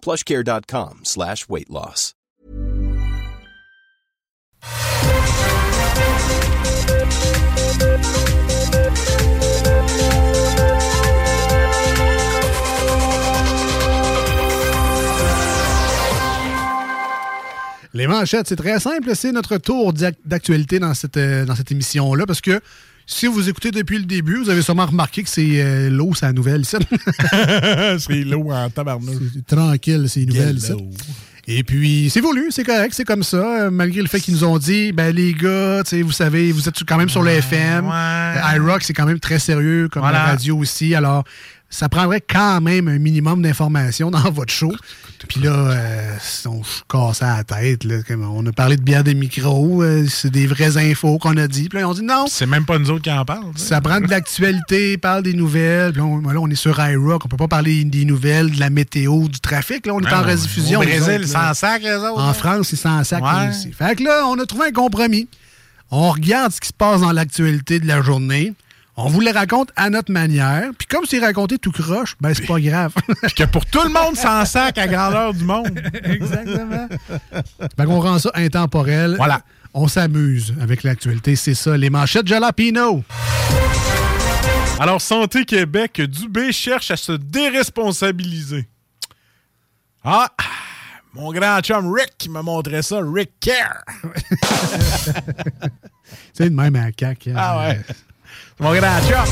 plushcare.com slash weight loss. Les manchettes, c'est très simple. C'est notre tour d'ac- d'actualité dans cette, euh, dans cette émission-là parce que si vous écoutez depuis le début, vous avez sûrement remarqué que c'est euh, l'eau, c'est la nouvelle, ça. c'est l'eau en tabarnouche. C'est tranquille, c'est nouvelle, ça. Et puis, c'est voulu, c'est correct, c'est comme ça. euh, malgré le fait qu'ils nous ont dit, ben les gars, tu sais, vous savez, vous êtes quand même sur le FM. Euh, iRock, c'est quand même très sérieux, comme Voilà. la radio aussi. Alors, ça prendrait quand même un minimum d'informations dans votre show. Puis là, euh, on se cassait la tête. Là, comme on a parlé de bière des micros, euh, c'est des vraies infos qu'on a dit. Puis là, on dit non. C'est même pas nous autres qui en parlent. Ça prend de l'actualité, parle des nouvelles. Puis là, on, là, on est sur iRock. On peut pas parler des nouvelles, de la météo, du trafic. Là, on est Ah, en rediffusion. Au Brésil, s'en sacrent, eux autres. En là. France, c'est sans sac Ouais. aussi. Fait que là, on a trouvé un compromis. On regarde ce qui se passe dans l'actualité de la journée. On vous le raconte à notre manière. Puis comme c'est raconté tout croche, ben c'est pas grave. Puis que pour tout le monde, s'en sac à grandeur du monde. Exactement. fait qu'on rend ça intemporel. Voilà. On s'amuse avec l'actualité, c'est ça. Les manchettes Jalapino. Alors, Santé Québec, Dubé cherche à se déresponsabiliser. Ah, mon grand chum Rick qui me montrait ça, Rick Care. C'est de même à CAC. Ah ouais. C'est mon grand chum.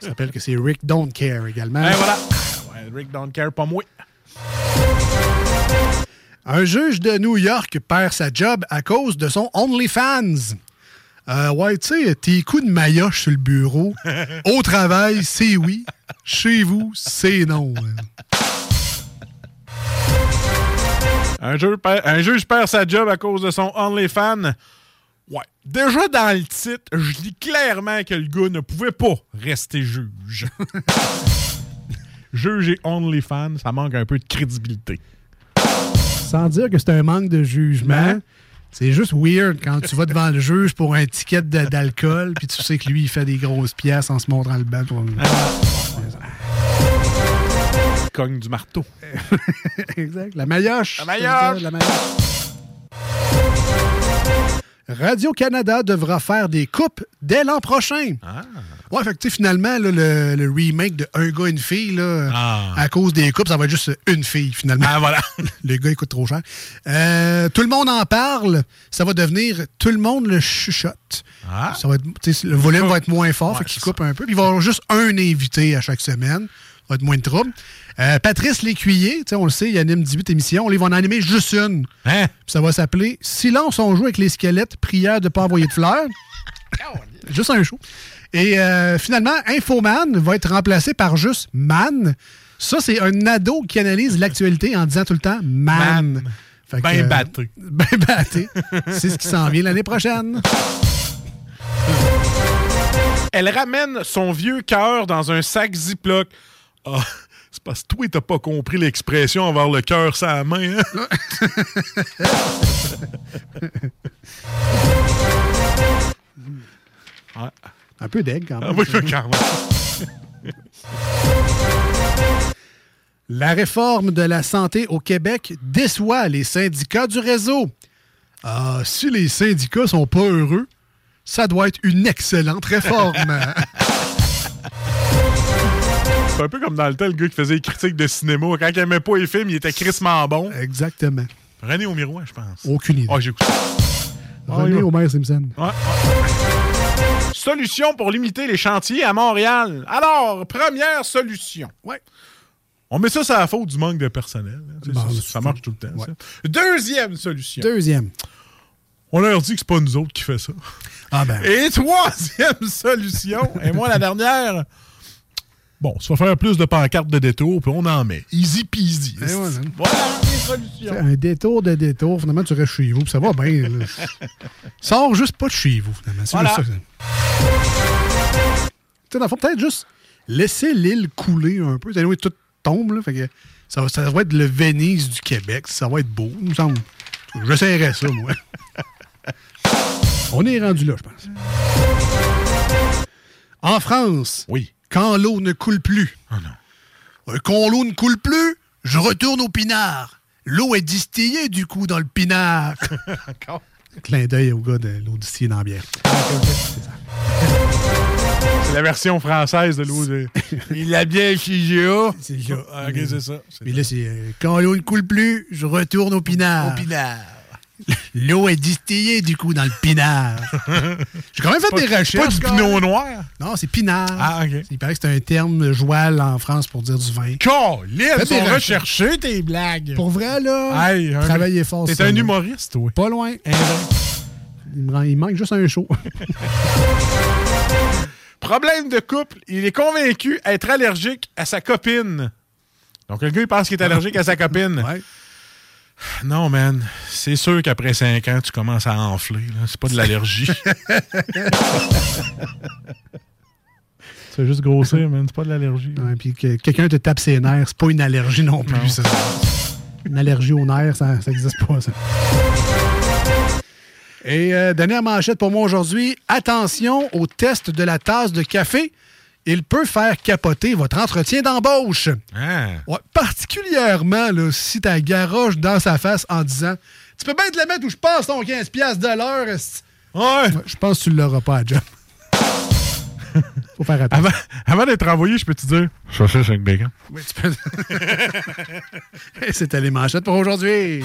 Ça s'appelle que c'est Rick Don't Care également. Ben voilà. Ouais, Rick don't care, pas moi. Un juge de New York perd sa job à cause de son OnlyFans. Euh, ouais, tu sais, tes coups de maillotche sur le bureau, au travail, c'est oui. Chez vous, c'est non. Un juge, perd, un juge perd sa job à cause de son OnlyFans. Ouais. Déjà dans le titre, je lis clairement que le gars ne pouvait pas rester juge. juge et OnlyFans, ça manque un peu de crédibilité. Sans dire que c'est un manque de jugement, c'est juste weird quand tu vas devant le juge pour un ticket d'alcool, puis tu sais que lui, il fait des grosses pièces en se montrant le bas. pour- Cogne du marteau. exact. La maillotche. La maillotche. Radio-Canada devra faire des coupes dès l'an prochain. Ah. Ouais, fait que, finalement, là, le, le remake de Un gars, une fille, là, Ah. à cause des coupes, ça va être juste une fille, finalement. Ah, voilà. le gars, il coûte trop cher. Euh, tout le monde en parle. Ça va devenir tout le monde le chuchote. Ah. Ça va être, le volume va être moins fort, Ouais, fait qu'il coupe un peu. Puis il va y avoir juste un invité à chaque semaine. Va être moins de trouble. Euh, Patrice Lécuyer, tu sais, on le sait, il anime 18 émissions. Là, il va en animer juste une. Hein? Puis ça va s'appeler Silence, on joue avec les squelettes, prière de pas envoyer de fleurs. juste un show. Et euh, finalement, Infoman va être remplacé par juste Man. Ça, c'est un ado qui analyse l'actualité en disant tout le temps Man. Man. Fait que, Ben euh, batté. Ben batté. c'est ce qui s'en vient l'année prochaine. Elle ramène son vieux cœur dans un sac Ziploc. Ah, c'est parce que toi, t'as pas compris l'expression avoir le cœur la main. hein? Ouais. Un peu d'aigle quand Ah même. oui, quand même. La réforme de la santé au Québec déçoit les syndicats du réseau. Ah, si les syndicats sont pas heureux, ça doit être une excellente réforme. C'est un peu comme dans le temps, le gars qui faisait les critiques de cinéma. Quand il aimait pas les films, il était crissement bon. Exactement. René au miroir, je pense. Aucune idée. Ah, j'ai écouté. René Homer Simpson. Ouais. Solution pour limiter les chantiers à Montréal. Alors, première solution. Ouais. On met ça sur la faute du manque de personnel. hein. Bon, ça, marche tout le temps. Ouais. ça. Deuxième solution. Deuxième. On leur dit que c'est pas nous autres qui fait ça. Ah ben. Et troisième solution, et moi la dernière, bon, ça va faire plus de pancartes de détour, puis on en met. Easy peasy. Et voilà. Voilà les solutions. Un détour de détour, finalement, tu restes chez vous, puis ça va bien. Sors juste pas de chez vous, finalement. C'est Voilà. juste ça. que- Tu sais, dans le fond, peut-être juste laisser l'île couler un peu. Anyway, tout tombe, là. Fait que ça, va- ça va être le Venise du Québec. Ça va être beau, il me semble. J'essaierais ça, moi. On est rendu là, je pense. En France, Oui. Quand l'eau ne coule plus. Oh non. Euh, Quand l'eau ne coule plus, je retourne au pinard. L'eau est distillée, du coup, dans le pinard. Encore. Clin d'œil au gars de l'eau distillée dans la bière. C'est la version française de l'eau. de- Il a bien. C'est ça. Ah, ok, c'est ça. Puis là, c'est euh, quand l'eau ne coule plus, je retourne au pinard. pinard. L'eau est distillée, du coup, dans le pinard. J'ai quand même fait des Pas recherches. du quand pinot noir. Non, c'est pinard. Ah, ok. Il paraît que c'est un terme joual en France pour dire du vin. Colin, ils sont recherchés, tes blagues. Pour vrai, là, Hey, un- travaillez fort. T'es ça, un là. humoriste, oui. Pas loin. Il, me rend- il manque juste un show. Problème de couple, il est convaincu être allergique à sa copine. Donc, le gars, il pense qu'il est allergique à sa copine. Ouais. Non, man. C'est sûr qu'après 5 ans, tu commences à enfler. C'est pas de l'allergie. c'est juste grossir, man. C'est pas de l'allergie. Ouais, puis que quelqu'un te tape ses nerfs, c'est pas une allergie non plus. Non. ça. Une allergie aux nerfs, ça n'existe pas, ça. Et euh, dernière manchette pour moi aujourd'hui. Attention au test de la tasse de café. Il peut faire capoter votre entretien d'embauche. Ah. Ouais, particulièrement là, si ta garoche dans sa face en disant Tu peux bien te la mettre où je passe ton 15$ piastres de l'heure. esti. Ouais. Ouais, Je pense que tu ne l'auras pas à job. Faut faire attention. Avant, avant d'être envoyé, je peux te dire saucisse avec bacon. Oui, tu peux. C'était les manchettes pour aujourd'hui.